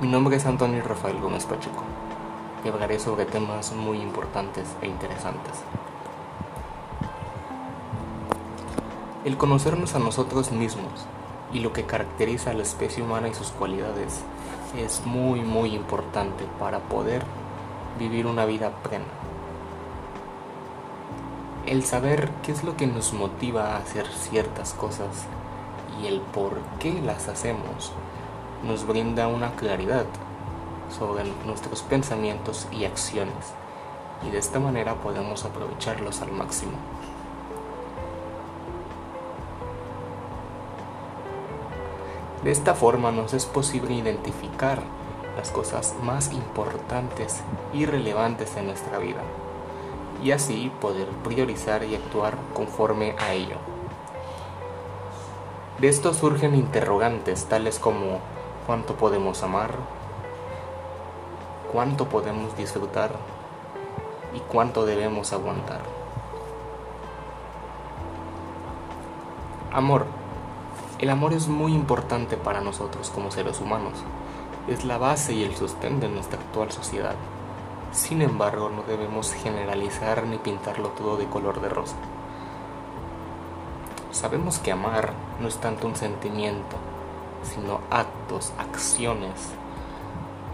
Mi nombre es Antonio Rafael Gómez Pacheco y hablaré sobre temas muy importantes e interesantes. El conocernos a nosotros mismos y lo que caracteriza a la especie humana y sus cualidades es muy muy importante para poder vivir una vida plena. El saber qué es lo que nos motiva a hacer ciertas cosas y el por qué las hacemos nos brinda una claridad sobre nuestros pensamientos y acciones y de esta manera podemos aprovecharlos al máximo. De esta forma nos es posible identificar las cosas más importantes y relevantes en nuestra vida y así poder priorizar y actuar conforme a ello. De esto surgen interrogantes tales como cuánto podemos amar, cuánto podemos disfrutar y cuánto debemos aguantar. Amor. El amor es muy importante para nosotros como seres humanos. Es la base y el sostén de nuestra actual sociedad. Sin embargo, no debemos generalizar ni pintarlo todo de color de rosa. Sabemos que amar no es tanto un sentimiento, sino actos, acciones,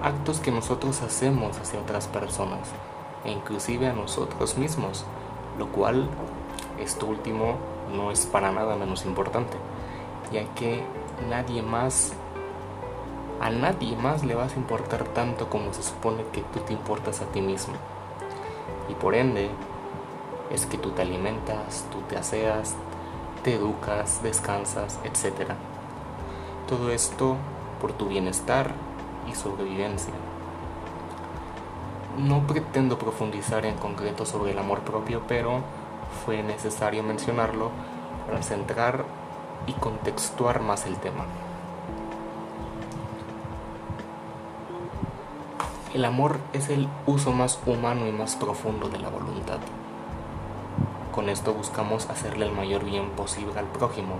actos que nosotros hacemos hacia otras personas e inclusive a nosotros mismos, lo cual esto último no es para nada menos importante, ya que nadie más a nadie más le vas a importar tanto como se supone que tú te importas a ti mismo. Y por ende, es que tú te alimentas, tú te aseas, te educas, descansas, etc. Todo esto por tu bienestar y sobrevivencia. No pretendo profundizar en concreto sobre el amor propio, pero fue necesario mencionarlo para centrar y contextuar más el tema. El amor es el uso más humano y más profundo de la voluntad. Con esto buscamos hacerle el mayor bien posible al prójimo,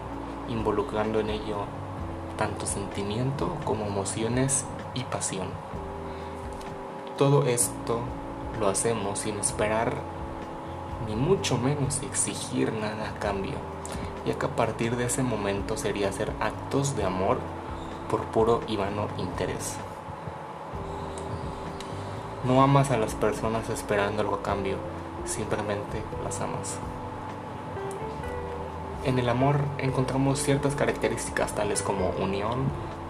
involucrando en ello tanto sentimiento como emociones y pasión. Todo esto lo hacemos sin esperar ni mucho menos exigir nada a cambio, ya que a partir de ese momento sería hacer actos de amor por puro y vano interés. No amas a las personas esperando algo a cambio, simplemente las amas. En el amor encontramos ciertas características tales como unión,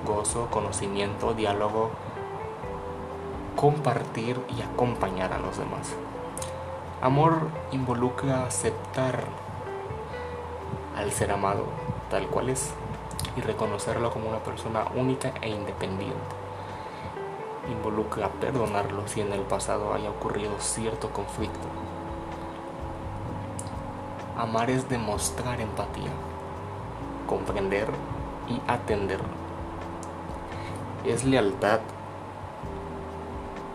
gozo, conocimiento, diálogo, compartir y acompañar a los demás. Amor involucra aceptar al ser amado tal cual es y reconocerlo como una persona única e independiente involucra perdonarlo si en el pasado haya ocurrido cierto conflicto. Amar es demostrar empatía, comprender y atender. Es lealtad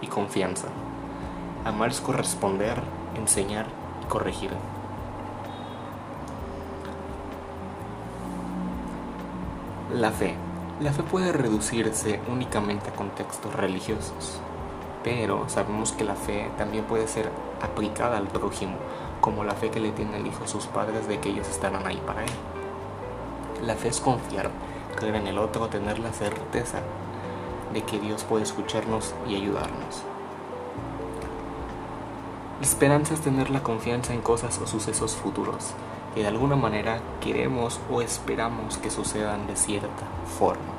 y confianza. Amar es corresponder, enseñar y corregir. La fe. La fe puede reducirse únicamente a contextos religiosos, pero sabemos que la fe también puede ser aplicada al prójimo, como la fe que le tiene el hijo a sus padres de que ellos estarán ahí para él. La fe es confiar, creer en el otro, tener la certeza de que Dios puede escucharnos y ayudarnos. La esperanza es tener la confianza en cosas o sucesos futuros, que de alguna manera queremos o esperamos que sucedan de cierta forma.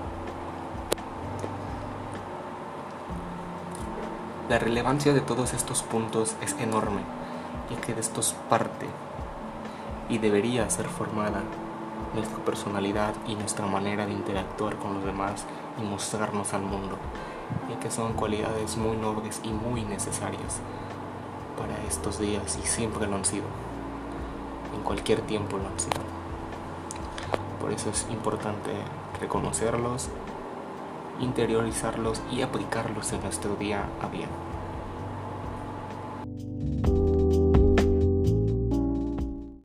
La relevancia de todos estos puntos es enorme, ya que de estos parte y debería ser formada nuestra personalidad y nuestra manera de interactuar con los demás y mostrarnos al mundo, ya que son cualidades muy nobles y muy necesarias para estos días y siempre lo han sido en cualquier tiempo lo han sido. Por eso es importante reconocerlos, interiorizarlos y aplicarlos en nuestro día a día.